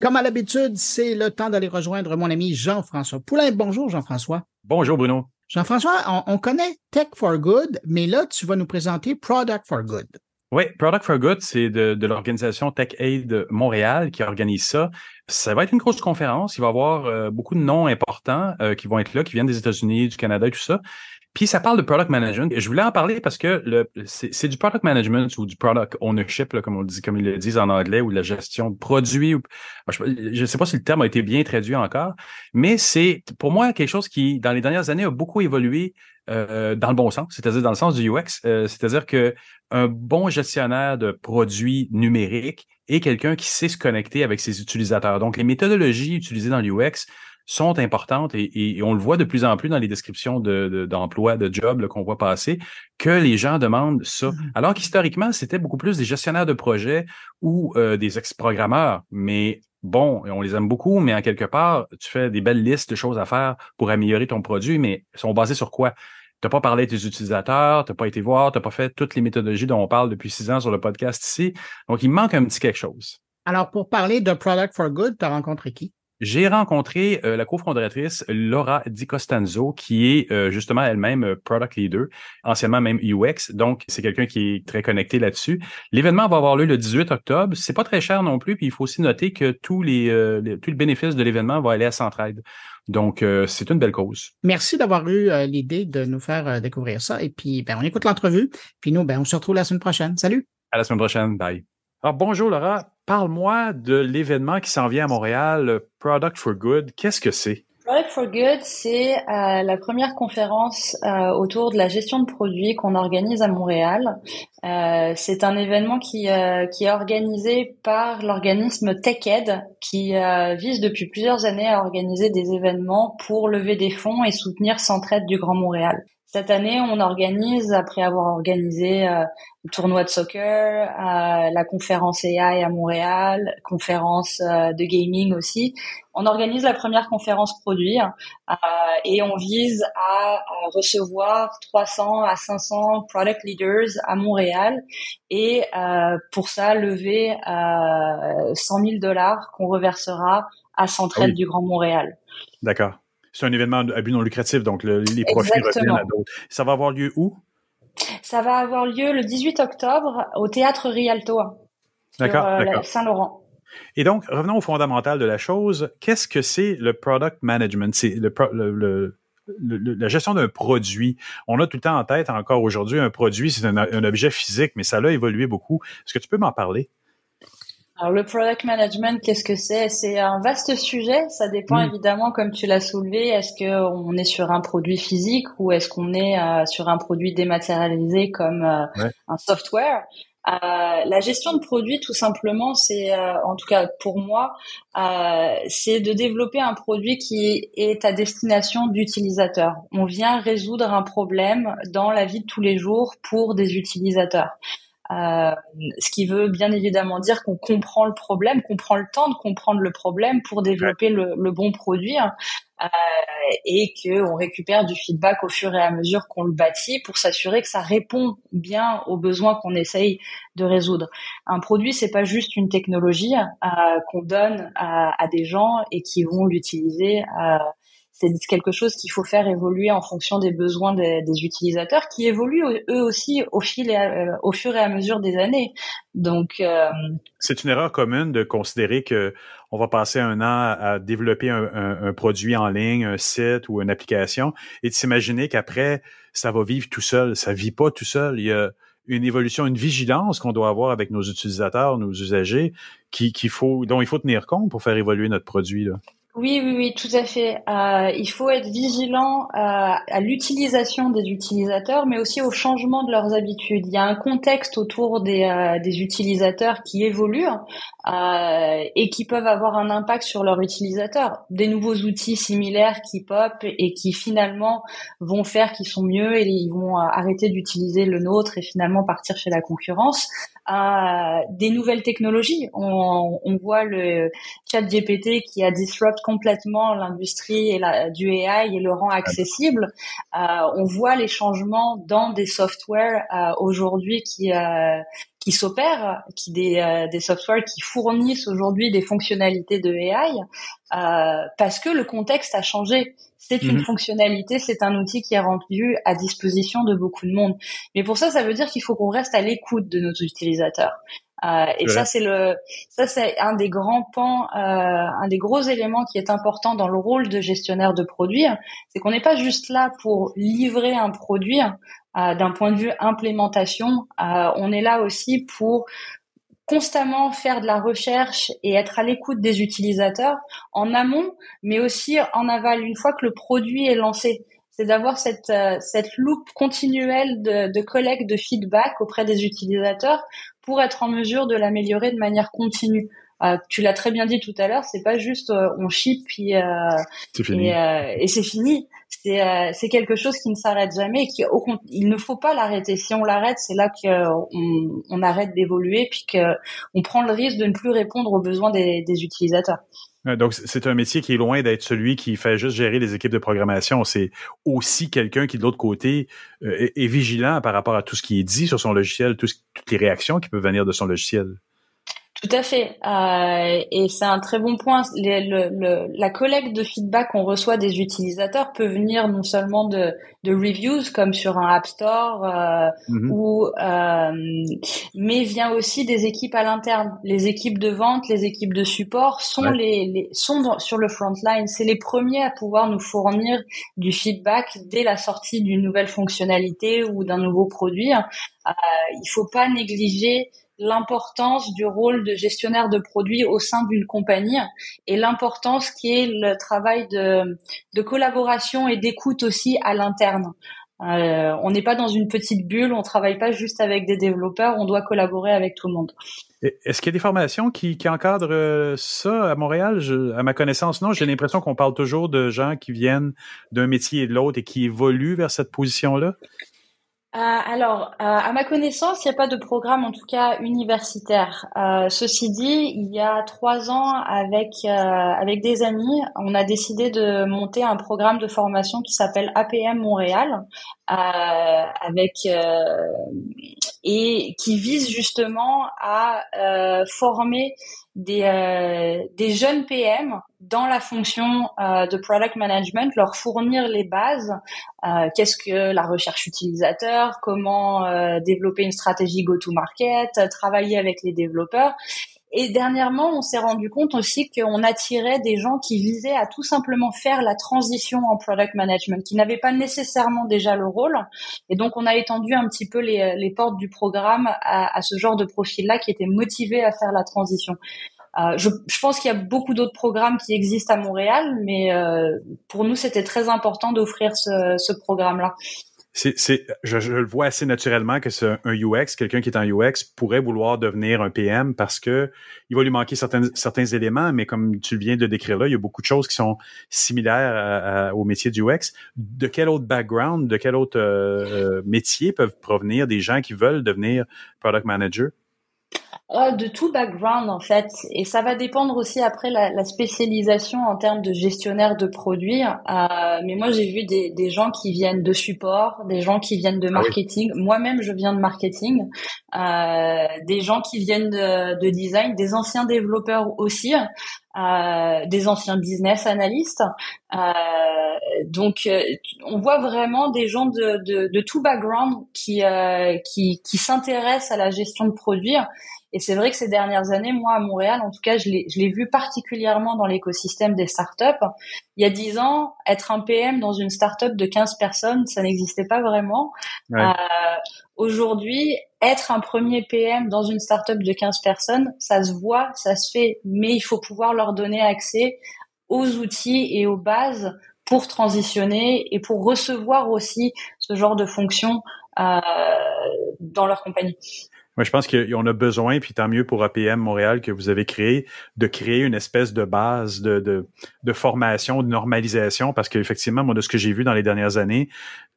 Comme à l'habitude, c'est le temps d'aller rejoindre mon ami Jean-François Poulain. Bonjour Jean-François. Bonjour Bruno. Jean-François, on, connaît Tech for Good, mais là, tu vas nous présenter Product for Good. Oui, Product for Good, c'est de, l'organisation Tech Aid Montréal qui organise ça. Ça va être une grosse conférence. Il va y avoir euh, beaucoup de noms importants euh, qui vont être là, qui viennent des États-Unis, du Canada et tout ça. Puis ça parle de product management. Je voulais en parler parce que le, c'est, du product management ou du product ownership, là, comme on dit, comme ils le disent en anglais, ou de la gestion de produits. je ne sais pas si le terme a été bien traduit encore, mais c'est pour moi quelque chose qui, dans les dernières années, a beaucoup évolué euh, dans le bon sens, c'est-à-dire dans le sens du UX. Euh, c'est-à-dire que un bon gestionnaire de produits numériques est quelqu'un qui sait se connecter avec ses utilisateurs. Donc, les méthodologies utilisées dans l'UX sont importantes et, on le voit de plus en plus dans les descriptions d'emploi, de, de jobs qu'on voit passer, que les gens demandent ça. Mmh. Alors qu'historiquement, c'était beaucoup plus des gestionnaires de projets ou euh, des ex-programmeurs. Mais bon, on les aime beaucoup, mais en quelque part, tu fais des belles listes de choses à faire pour améliorer ton produit, mais sont basées sur quoi? Tu n'as pas parlé à tes utilisateurs, tu n'as pas été voir, tu n'as pas fait toutes les méthodologies dont on parle depuis six ans sur le podcast ici. Donc, il manque un petit quelque chose. Alors, pour parler de Product for Good, tu as rencontré qui? J'ai rencontré euh, la cofondatrice Laura Di Costanzo, qui est euh, justement elle-même euh, product leader, anciennement même UX. Donc, c'est quelqu'un qui est très connecté là-dessus. L'événement va avoir lieu le 18 octobre. C'est pas très cher non plus, puis il faut aussi noter que tous les, tout le bénéfice de l'événement va aller à Centraide. Donc, c'est une belle cause. Merci d'avoir eu l'idée de nous faire découvrir ça. Et puis, ben, on écoute l'entrevue. Puis nous, ben, on se retrouve la semaine prochaine. Salut. À la semaine prochaine. Bye. Alors, bonjour Laura. Parle-moi de l'événement qui s'en vient à Montréal, Product for Good. Qu'est-ce que c'est? Product for Good, c'est euh, la première conférence euh, autour de la gestion de produits qu'on organise à Montréal. Euh, c'est un événement qui, qui est organisé par l'organisme TechEd, qui vise depuis plusieurs années à organiser des événements pour lever des fonds et soutenir Centraide du Grand Montréal. Cette année, on organise, après avoir organisé euh, le tournoi de soccer, euh, la conférence AI à Montréal, conférence euh, de gaming aussi, on organise la première conférence produit euh, et on vise à, recevoir 300 à 500 product leaders à Montréal et pour ça lever 100 000 dollars qu'on reversera à Centraide du Grand Montréal. D'accord. C'est un événement à but non lucratif, donc les profits reviennent à d'autres. Ça va avoir lieu où? Ça va avoir lieu le 18 octobre au Théâtre Rialto, d'accord, euh, Saint-Laurent. Et donc, revenons au fondamental de la chose. Qu'est-ce que c'est le product management? C'est le, la gestion d'un produit. On a tout le temps en tête, encore aujourd'hui, un produit, c'est un, objet physique, mais ça a évolué beaucoup. Est-ce que tu peux m'en parler? Alors le product management, qu'est-ce que c'est? C'est un vaste sujet. Ça dépend hmm. évidemment, comme tu l'as soulevé, est-ce qu'on est sur un produit physique ou est-ce qu'on est euh, sur un produit dématérialisé comme euh, un software? Euh, la gestion de produits, tout simplement, c'est, en tout cas pour moi, c'est de développer un produit qui est à destination d'utilisateurs. On vient résoudre un problème dans la vie de tous les jours pour des utilisateurs. Euh, ce qui veut bien évidemment dire qu'on comprend le problème, qu'on prend le temps de comprendre le problème pour développer le, bon produit hein, euh, et qu'on récupère du feedback au fur et à mesure qu'on le bâtit pour s'assurer que ça répond bien aux besoins qu'on essaye de résoudre. Un produit, c'est pas juste une technologie euh, qu'on donne à, à, des gens et qui vont l'utiliser euh, c'est quelque chose qu'il faut faire évoluer en fonction des besoins des, utilisateurs qui évoluent eux aussi au fil et euh, au fur et à mesure des années. Donc euh, c'est une erreur commune de considérer que on va passer un an à développer un, produit en ligne, un site ou une application et de s'imaginer qu'après ça va vivre tout seul. Ça vit pas tout seul. Il y a une évolution, une vigilance qu'on doit avoir avec nos utilisateurs, nos usagers, qui, qu'il faut, dont il faut tenir compte pour faire évoluer notre produit. Là. Oui, oui, oui, tout à fait. Euh, il faut être vigilant euh, à l'utilisation des utilisateurs, mais aussi au changement de leurs habitudes. Il y a un contexte autour des, euh, utilisateurs qui évolue euh, et qui peuvent avoir un impact sur leurs utilisateurs. Des nouveaux outils similaires qui pop et qui finalement vont faire qu'ils sont mieux et ils vont arrêter d'utiliser le nôtre et finalement partir chez la concurrence. des nouvelles technologies. On, on voit le chat GPT qui a disrupt complètement l'industrie et la, du AI et le rend accessible. Euh, on voit les changements dans des softwares euh, aujourd'hui qui euh, qui s'opèrent, qui des, des softwares qui fournissent aujourd'hui des fonctionnalités de AI, parce que le contexte a changé. C'est une mhm. fonctionnalité, c'est un outil qui est rendu à disposition de beaucoup de monde. Mais pour ça, ça veut dire qu'il faut qu'on reste à l'écoute de nos utilisateurs. Euh, et ça, c'est le, ça c'est un des grands pans, euh, un des gros éléments qui est important dans le rôle de gestionnaire de produits, c'est qu'on n'est pas juste là pour livrer un produit euh, d'un point de vue implémentation. Euh, on est là aussi pour constamment faire de la recherche et être à l'écoute des utilisateurs en amont, mais aussi en aval une fois que le produit est lancé c'est d'avoir cette euh, cette loupe continuelle de, de collecte de feedback auprès des utilisateurs pour être en mesure de l'améliorer de manière continue. Euh, tu l'as très bien dit tout à l'heure, c'est pas juste euh, on ship puis et, et c'est fini. C'est c'est quelque chose qui ne s'arrête jamais et qui au il ne faut pas l'arrêter. Si on l'arrête, c'est là qu'on on arrête d'évoluer puis que on prend le risque de ne plus répondre aux besoins des, des utilisateurs. Donc, c'est un métier qui est loin d'être celui qui fait juste gérer les équipes de programmation. C'est aussi quelqu'un qui, de l'autre côté, euh, est, vigilant par rapport à tout ce qui est dit sur son logiciel, toutes les réactions qui peuvent venir de son logiciel. Tout à fait. Euh, et c'est un très bon point. le, la collecte de feedback qu'on reçoit des utilisateurs peut venir non seulement de, de reviews comme sur un App Store, euh, mm-hmm. ou, euh, mais vient aussi des équipes à l'interne. Les équipes de vente, les équipes de support sont les, les, sont sur le front line. C'est les premiers à pouvoir nous fournir du feedback dès la sortie d'une nouvelle fonctionnalité ou d'un nouveau produit. Euh, il faut pas négliger l'importance du rôle de gestionnaire de produits au sein d'une compagnie et l'importance qui est le travail de, de collaboration et d'écoute aussi à l'interne. Euh, on n'est pas dans une petite bulle, on travaille pas juste avec des développeurs, on doit collaborer avec tout le monde. Est-ce qu'il y a des formations qui, encadrent euh, ça à Montréal? à ma connaissance, non. J'ai l'impression qu'on parle toujours de gens qui viennent d'un métier et de l'autre et qui évoluent vers cette position-là. Euh, alors, euh, à ma connaissance, il n'y a pas de programme, en tout cas universitaire. Euh, ceci dit, il y a trois ans, avec avec des amis, on a décidé de monter un programme de formation qui s'appelle APM Montréal, avec et qui vise justement à former des, euh, jeunes PM dans la fonction euh, de product management, leur fournir les bases. Euh, Qu'est-ce que la recherche utilisateur Comment euh, développer une stratégie go-to-market Travailler avec les développeurs. Et dernièrement, on s'est rendu compte aussi qu'on attirait des gens qui visaient à tout simplement faire la transition en product management, qui n'avaient pas nécessairement déjà le rôle. Et donc, on a étendu un petit peu les, les portes du programme à, à ce genre de profil-là qui étaient motivés à faire la transition. Euh, je, je, pense qu'il y a beaucoup d'autres programmes qui existent à Montréal, mais euh, pour nous, c'était très important d'offrir ce, ce programme-là c'est, je, je, le vois assez naturellement que c'est un UX, quelqu'un qui est en UX pourrait vouloir devenir un PM parce que il va lui manquer certains, certains éléments, mais comme tu viens de décrire là, il y a beaucoup de choses qui sont similaires au métier du UX. De quel autre background, de quel autre euh, métier peuvent provenir des gens qui veulent devenir product manager? Oh, de tout background en fait, et ça va dépendre aussi après la, la spécialisation en termes de gestionnaire de produits. Euh, mais moi j'ai vu des, des, gens qui viennent de support, des gens qui viennent de ah marketing. Moi-même je viens de marketing, euh, des gens qui viennent de, de, design, des anciens développeurs aussi, euh, des anciens business analystes. Euh, donc euh, on voit vraiment des gens de, de, de tout background qui, euh, qui, qui s'intéressent à la gestion de produits et c'est vrai que ces dernières années, moi à Montréal, en tout cas, je l'ai vu particulièrement dans l'écosystème des startups. Il y a dix ans, être un PM dans une startup de 15 personnes, ça n'existait pas vraiment. Euh, Aujourd'hui, être un premier PM dans une startup de 15 personnes, ça se voit, ça se fait, mais il faut pouvoir leur donner accès aux outils et aux bases pour transitionner et pour recevoir aussi ce genre de fonctions euh, dans leur compagnie. Moi, je pense qu'on a besoin, puis tant mieux pour APM Montréal que vous avez créé, de créer une espèce de base de, de, de formation, de normalisation, parce qu'effectivement, moi, de ce que j'ai vu dans les dernières années,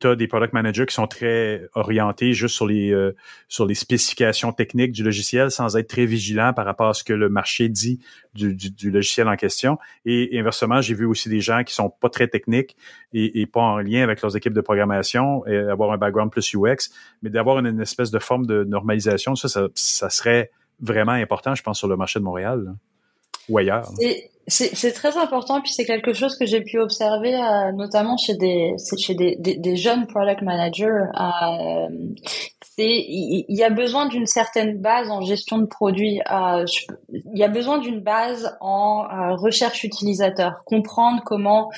tu as des product managers qui sont très orientés juste sur les euh, sur les spécifications techniques du logiciel sans être très vigilants par rapport à ce que le marché dit du, du, logiciel en question. Et, inversement, j'ai vu aussi des gens qui sont pas très techniques et, et, pas en lien avec leurs équipes de programmation et avoir un background plus UX, mais d'avoir une, espèce de forme de normalisation, ça, ça, ça, serait vraiment important, je pense, sur le marché de Montréal C'est très important, puis c'est quelque chose que j'ai pu observer, euh, notamment chez des chez des, des, jeunes product managers. Euh, il y, a besoin d'une certaine base en gestion de produits. Euh, il y a besoin d'une base en recherche utilisateur, comprendre comment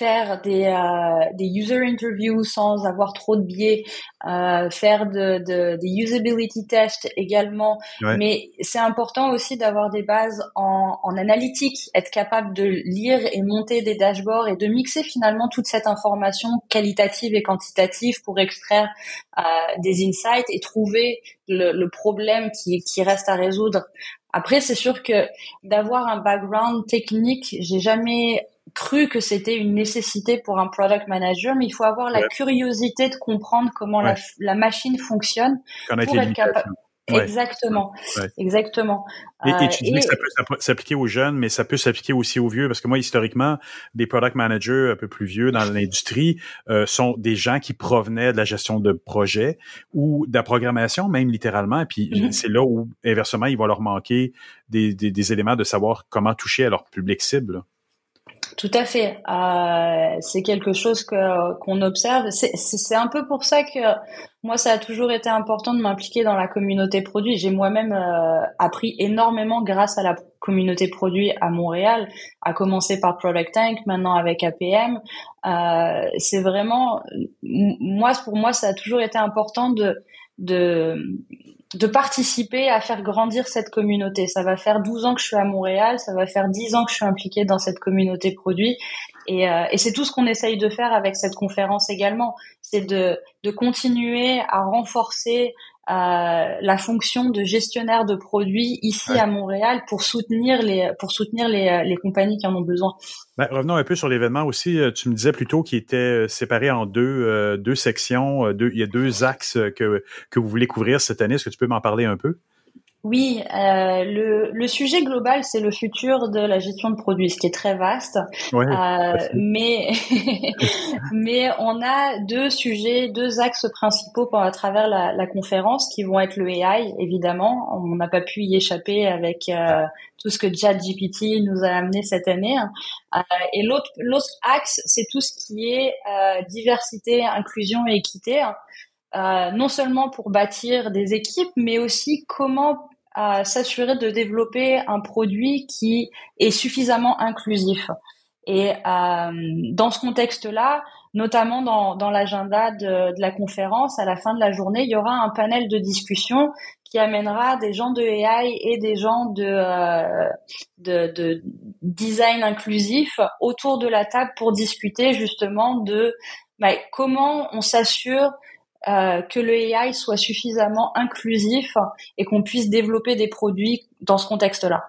faire des, euh, des user interviews sans avoir trop de biais, euh, faire de, de, des usability tests également. Mais c'est important aussi d'avoir des bases en, en analytique, être capable de lire et monter des dashboards et de mixer finalement toute cette information qualitative et quantitative pour extraire euh, des insights et trouver le, le problème qui, qui reste à résoudre. Après, c'est sûr que d'avoir un background technique, j'ai jamais cru que c'était une nécessité pour un product manager, mais il faut avoir la curiosité de comprendre comment la, la, machine fonctionne pour être capable. Exactement, exactement. Et, et tu dis que ça peut s'appliquer aux jeunes, mais ça peut s'appliquer aussi aux vieux, parce que moi, historiquement, des product managers un peu plus vieux dans l'industrie euh, sont des gens qui provenaient de la gestion de projets ou de la programmation, même littéralement. Et puis mm-hmm. c'est là où, inversement, il va leur manquer des, des, des, éléments de savoir comment toucher à leur public cible. Tout à fait. Euh, c'est quelque chose que qu'on observe. C'est un peu pour ça que moi, ça a toujours été important de m'impliquer dans la communauté produit. J'ai moi-même euh, appris énormément grâce à la communauté produit à Montréal, à commencer par Product Tank, maintenant avec APM. Euh, c'est vraiment, moi, pour moi, ça a toujours été important de de de participer à faire grandir cette communauté. Ça va faire 12 ans que je suis à Montréal, ça va faire 10 ans que je suis impliquée dans cette communauté produit. Et, euh, et c'est tout ce qu'on essaye de faire avec cette conférence également. C'est de, de continuer à renforcer la fonction de gestionnaire de produits ici à Montréal pour soutenir les pour soutenir les, les compagnies qui en ont besoin. Ben, revenons un peu sur l'événement aussi. Euh, tu me disais plutôt qu'il était euh, séparé en deux deux sections. Deux, il y a deux axes que que vous voulez couvrir cette année. Est-ce que tu peux m'en parler un peu? Oui, euh, le, le, sujet global, c'est le futur de la gestion de produits, ce qui est très vaste. euh, mais mais on a deux sujets, deux axes principaux à travers la, la, conférence qui vont être le AI, évidemment. On n'a pas pu y échapper avec euh, tout ce que ChatGPT nous a amené cette année. Euh, et l'autre l'autre axe, c'est tout ce qui est euh, diversité, inclusion et équité. Euh, non seulement pour bâtir des équipes, mais aussi comment euh, s'assurer de développer un produit qui est suffisamment inclusif. Et euh, dans ce contexte-là, notamment dans, dans l'agenda de, de, la conférence, à la fin de la journée, il y aura un panel de discussion qui amènera des gens de AI et des gens de, euh, de, de, design inclusif autour de la table pour discuter justement de bah, comment on s'assure euh, que le AI soit suffisamment inclusif et qu'on puisse développer des produits dans ce contexte-là.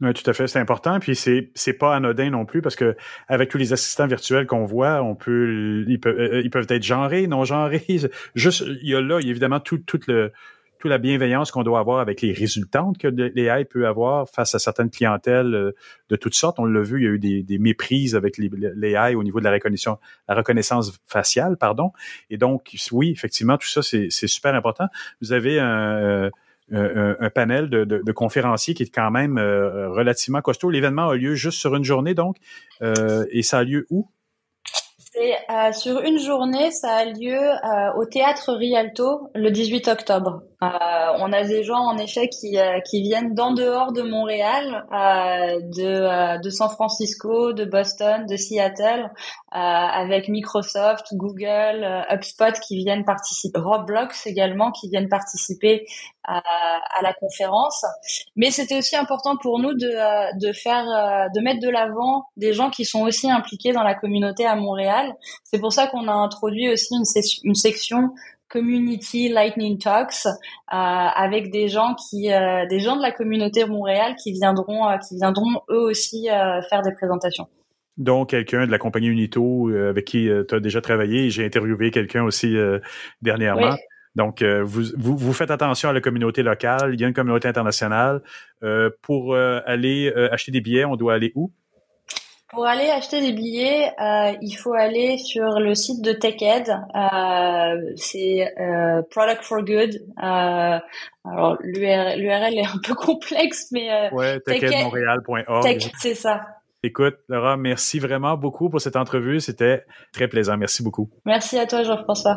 Oui, tout à fait, c'est important. Puis c'est c'est pas anodin non plus parce que avec tous les assistants virtuels qu'on voit, on peut ils peuvent euh, ils peuvent être genrés, non genrés. Juste il y a là il y a évidemment tout tout le la bienveillance qu'on doit avoir avec les résultantes que l'AI peut avoir face à certaines clientèles euh, de toutes sortes. On l'a vu, il y a eu des, méprises avec l'AI au niveau de la reconnaissance, faciale, pardon. Et donc, oui, effectivement, tout ça, c'est super important. Vous avez un, euh, panel de, conférenciers qui est quand même euh, relativement costaud. L'événement a lieu juste sur une journée, donc, et ça a lieu où? Sur une journée, ça a lieu au théâtre Rialto le 18 octobre. Euh, on a des gens en effet qui, euh, viennent d'en dehors de Montréal, euh, de, San Francisco, de Boston, de Seattle, avec Microsoft, Google, HubSpot qui viennent participer, Roblox également qui viennent participer à, la conférence. Mais c'était aussi important pour nous de, faire, de mettre de l'avant des gens qui sont aussi impliqués dans la communauté à Montréal. C'est pour ça qu'on a introduit aussi une section community lightning talks avec des gens qui, des gens de la communauté Montréal qui viendront, qui viendront eux aussi faire des présentations dont quelqu'un de la compagnie Unito avec qui tu as déjà travaillé. J'ai interviewé quelqu'un aussi dernièrement. Donc, vous, vous, vous, faites attention à la communauté locale. Il y a une communauté internationale. pour aller acheter des billets, on doit aller où? Pour aller acheter des billets, euh, il faut aller sur le site de TechEd. Euh, c'est euh, Product for Good. Alors l'URL est un peu complexe, mais ouais, techedmontréal.org. Tech, c'est ça. Écoute, Laura, merci vraiment beaucoup pour cette entrevue. C'était très plaisant. Merci beaucoup. Merci à toi, Jean-François.